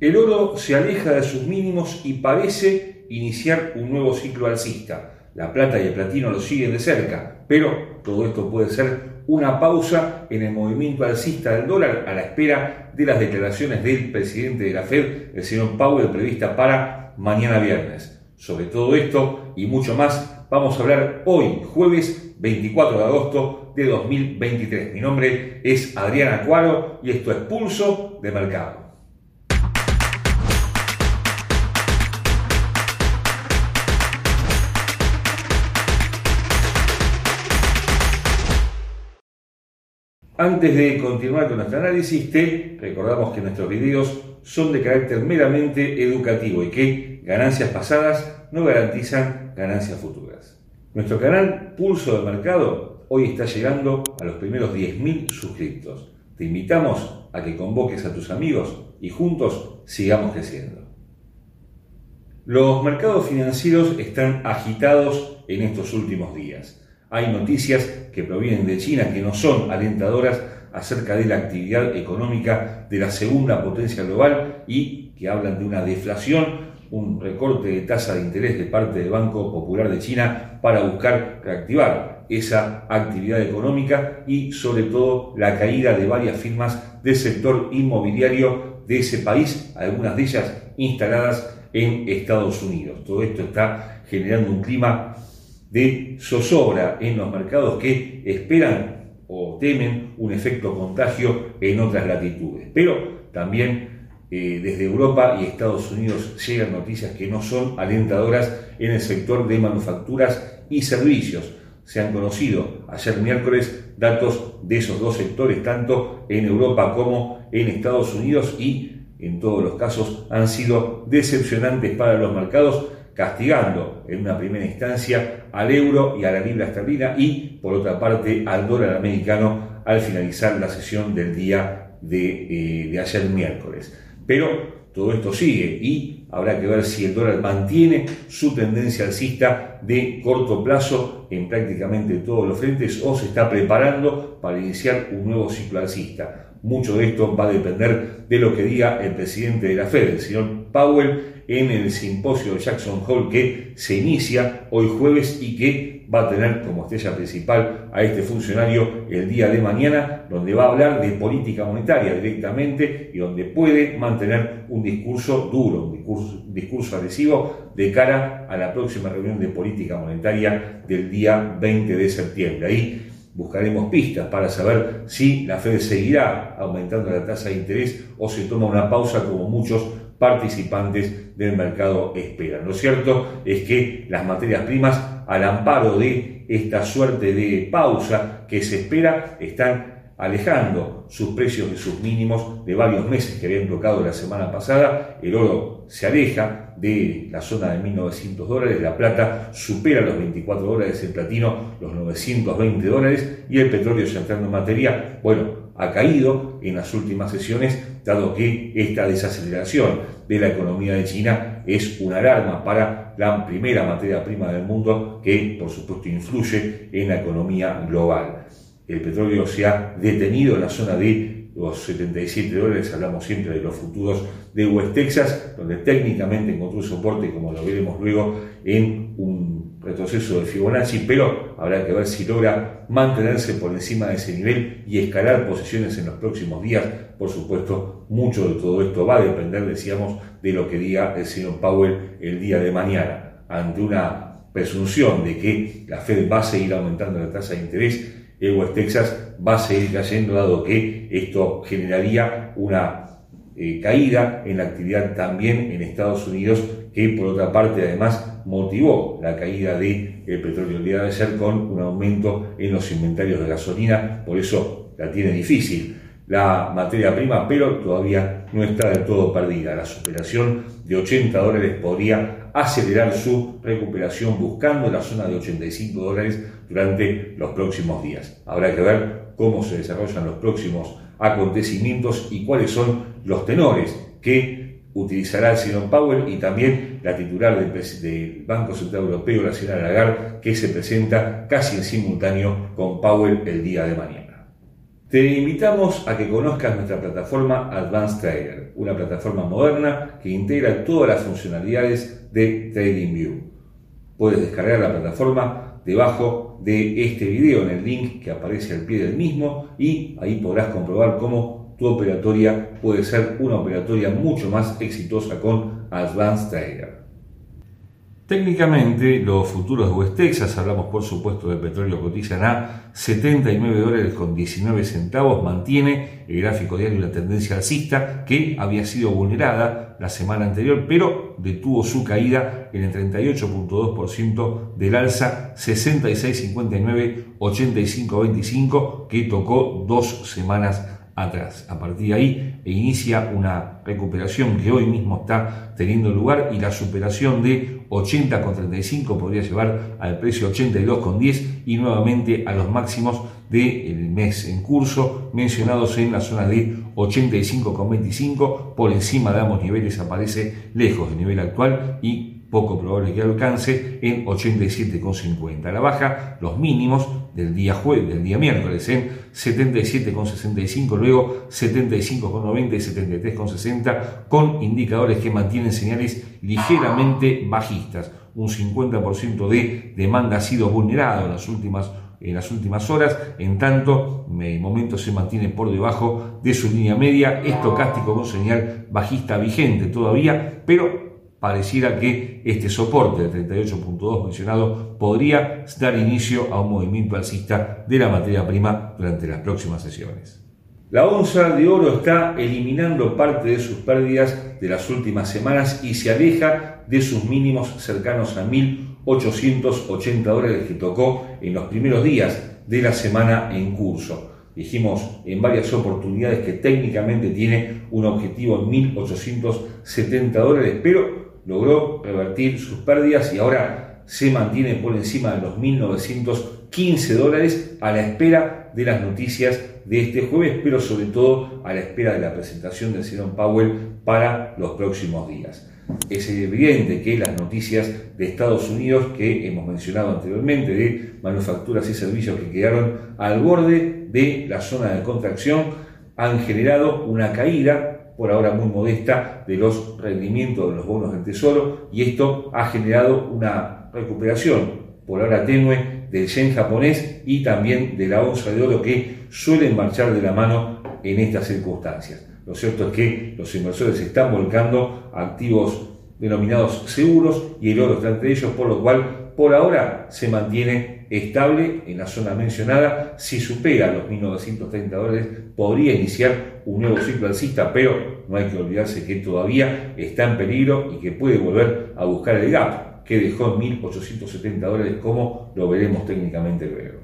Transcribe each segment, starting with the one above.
El oro se aleja de sus mínimos y parece iniciar un nuevo ciclo alcista. La plata y el platino lo siguen de cerca, pero todo esto puede ser una pausa en el movimiento alcista del dólar a la espera de las declaraciones del presidente de la Fed, el señor Powell, prevista para mañana viernes. Sobre todo esto y mucho más vamos a hablar hoy, jueves 24 de agosto de 2023. Mi nombre es Adriana Cuaro y esto es Pulso de Mercado. Antes de continuar con nuestro análisis, te recordamos que nuestros videos son de carácter meramente educativo y que ganancias pasadas no garantizan ganancias futuras. Nuestro canal Pulso de Mercado hoy está llegando a los primeros 10.000 suscriptos. Te invitamos a que convoques a tus amigos y juntos sigamos creciendo. Los mercados financieros están agitados en estos últimos días. Hay noticias que provienen de China que no son alentadoras acerca de la actividad económica de la segunda potencia global y que hablan de una deflación, un recorte de tasa de interés de parte del Banco Popular de China para buscar reactivar esa actividad económica y sobre todo la caída de varias firmas del sector inmobiliario de ese país, algunas de ellas instaladas en Estados Unidos. Todo esto está generando un clima de zozobra en los mercados que esperan o temen un efecto contagio en otras latitudes. Pero también eh, desde Europa y Estados Unidos llegan noticias que no son alentadoras en el sector de manufacturas y servicios. Se han conocido ayer miércoles datos de esos dos sectores, tanto en Europa como en Estados Unidos, y en todos los casos han sido decepcionantes para los mercados castigando en una primera instancia al euro y a la libra esterlina y por otra parte al dólar americano al finalizar la sesión del día de, eh, de ayer miércoles. Pero todo esto sigue y habrá que ver si el dólar mantiene su tendencia alcista de corto plazo en prácticamente todos los frentes o se está preparando para iniciar un nuevo ciclo alcista. Mucho de esto va a depender de lo que diga el presidente de la Fed, el señor Powell, en el simposio de Jackson Hole que se inicia hoy jueves y que va a tener como estrella principal a este funcionario el día de mañana, donde va a hablar de política monetaria directamente y donde puede mantener un discurso duro, un discurso, agresivo de cara a la próxima reunión de política monetaria del día 20 de septiembre. Ahí buscaremos pistas para saber si la Fed seguirá aumentando la tasa de interés o se toma una pausa como muchos participantes del mercado esperan. Lo cierto es que las materias primas, al amparo de esta suerte de pausa que se espera, están alejando sus precios de sus mínimos de varios meses que habían tocado la semana pasada. El oro se aleja de la zona de 1.900 dólares, la plata supera los 24 dólares, el platino los 920 dólares y el petróleo entrando en materia, bueno, ha caído en las últimas sesiones, dado que esta desaceleración de la economía de China es una alarma para la primera materia prima del mundo que, por supuesto, influye en la economía global. El petróleo se ha detenido en la zona de los 77 dólares, hablamos siempre de los futuros de West Texas, donde técnicamente encontró soporte, como lo veremos luego, en un retroceso de Fibonacci, pero habrá que ver si logra mantenerse por encima de ese nivel y escalar posiciones en los próximos días. Por supuesto, mucho de todo esto va a depender, decíamos, de lo que diga el señor Powell el día de mañana, ante una presunción de que la Fed va a seguir aumentando la tasa de interés el West Texas va a seguir cayendo, dado que esto generaría una eh, caída en la actividad también en Estados Unidos, que por otra parte además motivó la caída del el petróleo el día de ayer con un aumento en los inventarios de gasolina, por eso la tiene difícil la materia prima, pero todavía no está del todo perdida. La superación de 80 dólares podría acelerar su recuperación buscando la zona de 85 dólares durante los próximos días. Habrá que ver cómo se desarrollan los próximos acontecimientos y cuáles son los tenores que utilizará el señor Powell y también la titular del, Banco Central Europeo, la señora Lagarde, que se presenta casi en simultáneo con Powell el día de mañana. Te invitamos a que conozcas nuestra plataforma Advanced Trader, una plataforma moderna que integra todas las funcionalidades de TradingView. Puedes descargar la plataforma debajo de este video en el link que aparece al pie del mismo y ahí podrás comprobar cómo tu operatoria puede ser una operatoria mucho más exitosa con Advanced Trader. Técnicamente, los futuros de West Texas, hablamos por supuesto del petróleo cotizan a 79 dólares con 19 centavos, mantiene el gráfico diario la tendencia alcista que había sido vulnerada la semana anterior, pero detuvo su caída en el 38.2% del alza 66.59, 85.25 que tocó dos semanas A partir de ahí inicia una recuperación que hoy mismo está teniendo lugar y la superación de 80,35 podría llevar al precio 82,10 y nuevamente a los máximos del mes en curso mencionados en la zona de 85,25 por encima de ambos niveles aparece lejos del nivel actual y poco probable que alcance en 87,50. La baja, los mínimos del día jueves, del día miércoles en 77,65, luego 75,90 y 73,60 con indicadores que mantienen señales ligeramente bajistas. Un 50% de demanda ha sido vulnerado en las últimas en las últimas horas, en tanto el momento se mantiene por debajo de su línea media, estocástico con señal bajista vigente todavía, pero pareciera que este soporte de 38.2 mencionado podría dar inicio a un movimiento alcista de la materia prima durante las próximas sesiones. La onza de oro está eliminando parte de sus pérdidas de las últimas semanas y se aleja de sus mínimos cercanos a 1.880 dólares que tocó en los primeros días de la semana en curso. Dijimos en varias oportunidades que técnicamente tiene un objetivo en 1.870 dólares, pero logró revertir sus pérdidas y ahora se mantiene por encima de los 1.915 dólares a la espera de las noticias de este jueves, pero sobre todo a la espera de la presentación de Jerome Powell para los próximos días. Es evidente que las noticias de Estados Unidos que hemos mencionado anteriormente, de manufacturas y servicios que quedaron al borde de la zona de contracción, han generado una caída por ahora muy modesta, de los rendimientos de los bonos del Tesoro y esto ha generado una recuperación por ahora tenue del yen japonés y también de la onza de oro que suelen marchar de la mano en estas circunstancias. Lo cierto es que los inversores están volcando activos denominados seguros y el oro está entre ellos, por lo cual por ahora se mantiene estable en la zona mencionada. Si supera los 1930 dólares, podría iniciar un nuevo ciclo alcista, pero no hay que olvidarse que todavía está en peligro y que puede volver a buscar el gap que dejó en 1870 dólares, como lo veremos técnicamente luego.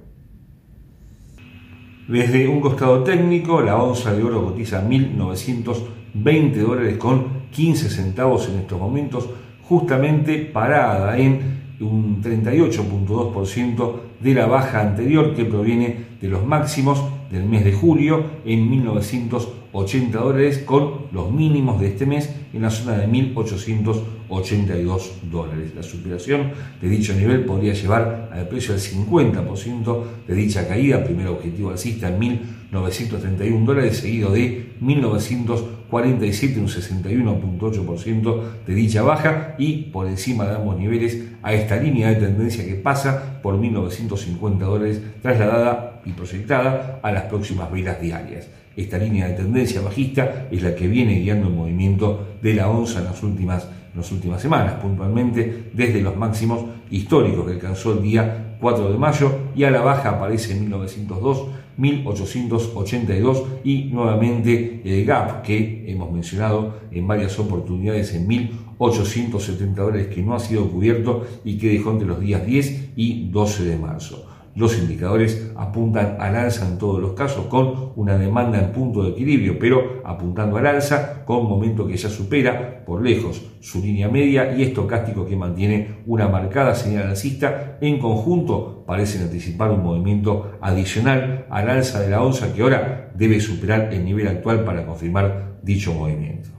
Desde un costado técnico, la onza de oro cotiza 1920 dólares con 15 centavos en estos momentos, justamente parada en un 38.2% de la baja anterior que proviene de los máximos del mes de julio en 1980 dólares con los mínimos de este mes en la zona de 1882 dólares. La superación de dicho nivel podría llevar al precio del 50% de dicha caída, primer objetivo alcista en 1931 dólares, seguido de 1947, un 61.8% de dicha baja y por encima de ambos niveles a esta línea de tendencia que pasa por 1950 dólares trasladada y proyectada a las próximas velas diarias. Esta línea de tendencia bajista es la que viene guiando el movimiento de la onza en las últimas, en las últimas semanas, puntualmente desde los máximos históricos que alcanzó el día 4 de mayo y a la baja aparece en 1902 1882 y nuevamente el gap que hemos mencionado en varias oportunidades en 1870 dólares que no ha sido cubierto y que dejó entre los días 10 y 12 de marzo. Los indicadores apuntan al alza en todos los casos con una demanda en punto de equilibrio, pero apuntando al alza con momento que ya supera por lejos su línea media y estocástico que mantiene una marcada señal alcista. En conjunto parecen anticipar un movimiento adicional al alza de la onza que ahora debe superar el nivel actual para confirmar dicho movimiento.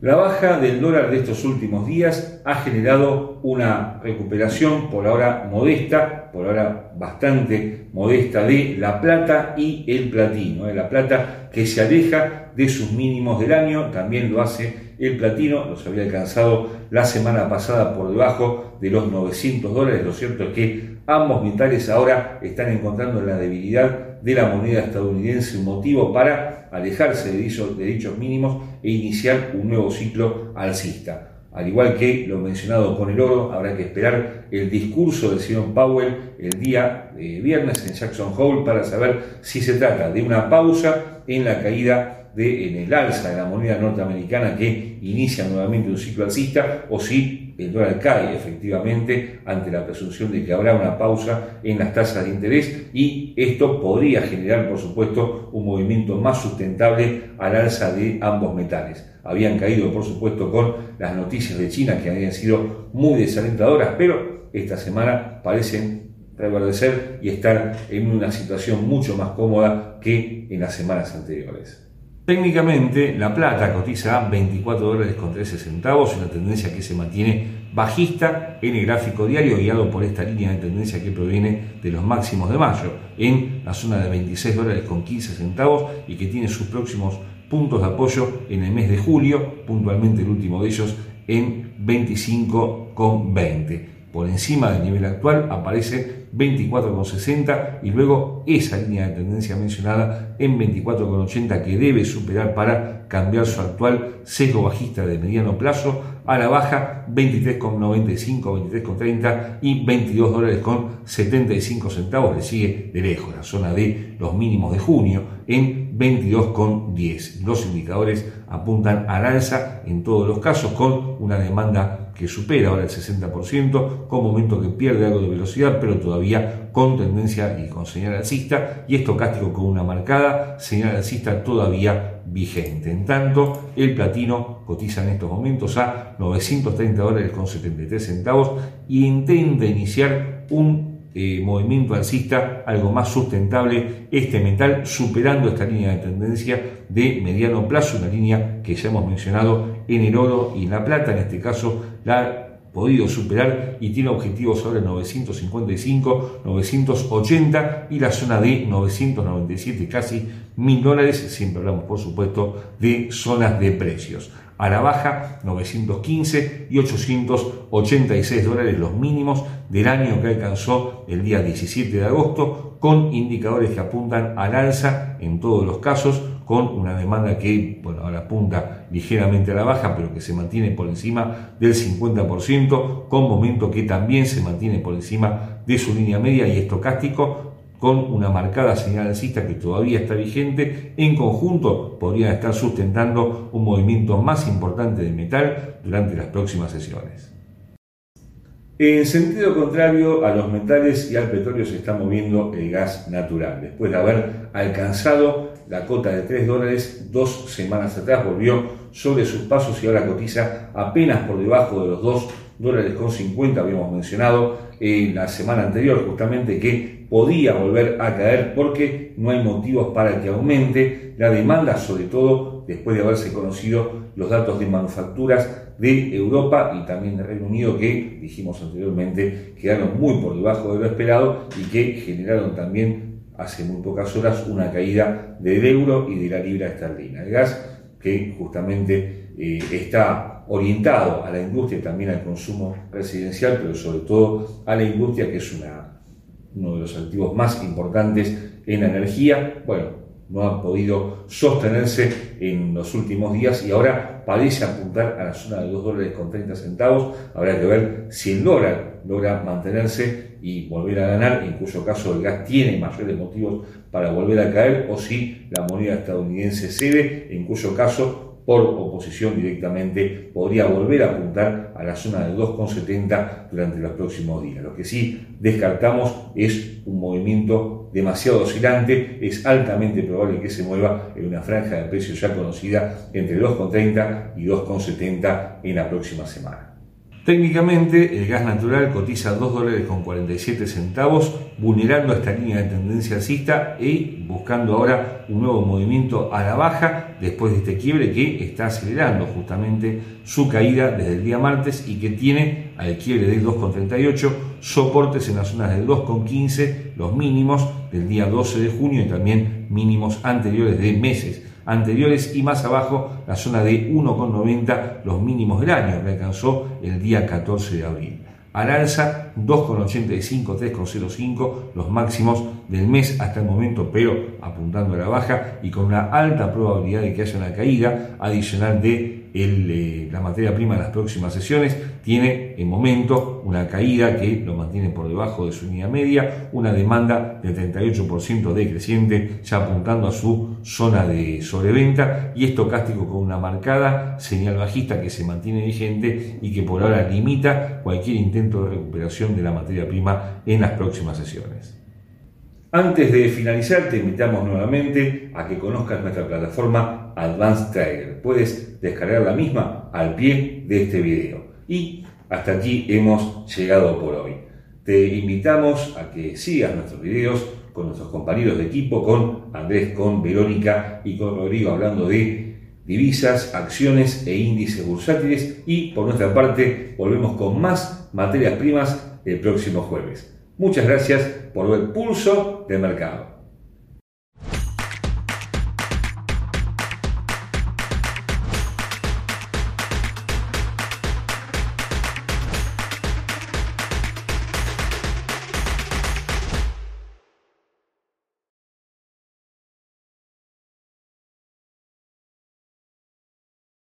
La baja del dólar de estos últimos días ha generado una recuperación por ahora modesta, por ahora bastante modesta de la plata y el platino. ¿eh? La plata que se aleja de sus mínimos del año, también lo hace el platino, los había alcanzado la semana pasada por debajo de los 900 dólares. Lo cierto es que ambos metales ahora están encontrando la debilidad de la moneda estadounidense un motivo para alejarse de dichos, de dichos mínimos e iniciar un nuevo ciclo alcista. Al igual que lo mencionado con el oro, habrá que esperar el discurso del señor Powell el día eh, viernes en Jackson Hole para saber si se trata de una pausa en la caída de, en el alza de la moneda norteamericana que inicia nuevamente un ciclo alcista o si el dólar cae efectivamente ante la presunción de que habrá una pausa en las tasas de interés y esto podría generar, por supuesto, un movimiento más sustentable al alza de ambos metales. Habían caído, por supuesto, con las noticias de China que habían sido muy desalentadoras, pero esta semana parecen reverdecer y estar en una situación mucho más cómoda que en las semanas anteriores. Técnicamente, la plata cotiza a 24 dólares con 13 centavos, una tendencia que se mantiene bajista en el gráfico diario, guiado por esta línea de tendencia que proviene de los máximos de mayo, en la zona de 26 dólares con 15 centavos y que tiene sus próximos puntos de apoyo en el mes de julio, puntualmente el último de ellos en 25,20. Por encima del nivel actual aparece 24,60 y luego esa línea de tendencia mencionada en 24,80 que debe superar para cambiar su actual seco bajista de mediano plazo a la baja 23,95, 23,30 y 22 dólares con 75 centavos. Le sigue de lejos la zona de los mínimos de junio en 22,10. Los indicadores apuntan al alza en todos los casos con una demanda que supera ahora el 60%, con momento que pierde algo de velocidad, pero todavía con tendencia y con señal alcista, y estocástico con una marcada señal alcista todavía vigente. En tanto, el platino cotiza en estos momentos a 930 dólares con 73 centavos y intenta iniciar un eh, movimiento alcista algo más sustentable este metal superando esta línea de tendencia de mediano plazo, una línea que ya hemos mencionado en el oro y en la plata, en este caso la ha podido superar y tiene objetivos sobre 955, 980 y la zona de 997, casi mil dólares, siempre hablamos por supuesto de zonas de precios a la baja 915 y 886 dólares los mínimos del año que alcanzó el día 17 de agosto, con indicadores que apuntan al alza en todos los casos, con una demanda que bueno, ahora apunta ligeramente a la baja, pero que se mantiene por encima del 50%, con momento que también se mantiene por encima de su línea media y estocástico, con una marcada señal alcista que todavía está vigente, en conjunto podrían estar sustentando un movimiento más importante de metal durante las próximas sesiones. En sentido contrario a los metales y al petróleo se está moviendo el gas natural. Después de haber alcanzado la cota de 3 dólares dos semanas atrás, volvió sobre sus pasos y ahora cotiza apenas por debajo de los 2 dólares con 50, habíamos mencionado en la semana anterior justamente que podía volver a caer porque no hay motivos para que aumente la demanda, sobre todo después de haberse conocido los datos de manufacturas de Europa y también de Reino Unido que, dijimos anteriormente, quedaron muy por debajo de lo esperado y que generaron también hace muy pocas horas una caída del euro y de la libra esterlina. El gas que justamente eh, está orientado a la industria y también al consumo residencial, pero sobre todo a la industria que es una uno de los activos más importantes en la energía, bueno, no ha podido sostenerse en los últimos días y ahora parece apuntar a la zona de 2 dólares con 30 centavos. Habrá que ver si el dólar logra mantenerse y volver a ganar, en cuyo caso el gas tiene mayores motivos para volver a caer, o si la moneda estadounidense cede, en cuyo caso por oposición directamente podría volver a apuntar a la zona de 2,70 durante los próximos días. Lo que sí descartamos es un movimiento demasiado oscilante, es altamente probable que se mueva en una franja de precios ya conocida entre 2,30 y 2,70 en la próxima semana. Técnicamente, el gas natural cotiza 2 dólares con 47 centavos, vulnerando esta línea de tendencia alcista y buscando ahora un nuevo movimiento a la baja después de este quiebre que está acelerando justamente su caída desde el día martes y que tiene al quiebre de 2,38 soportes en las zonas del 2,15, los mínimos del día 12 de junio y también mínimos anteriores de meses anteriores y más abajo la zona de 1,90 los mínimos del año que alcanzó el día 14 de abril. Al alza 2,85, 3,05 los máximos del mes hasta el momento, pero apuntando a la baja y con una alta probabilidad de que haya una caída adicional de eh, la materia prima en las próximas sesiones tiene en momento una caída que lo mantiene por debajo de su línea media, una demanda del 38% decreciente, ya apuntando a su zona de sobreventa y estocástico con una marcada señal bajista que se mantiene vigente y que por ahora limita cualquier intento de recuperación de la materia prima en las próximas sesiones. Antes de finalizar, te invitamos nuevamente a que conozcas nuestra plataforma Advanced Trader. Puedes descargar la misma al pie de este video. Y hasta aquí hemos llegado por hoy. Te invitamos a que sigas nuestros videos con nuestros compañeros de equipo, con Andrés, con Verónica y con Rodrigo hablando de divisas, acciones e índices bursátiles. Y por nuestra parte, volvemos con más materias primas el próximo jueves. Muchas gracias por ver Pulso de Mercado.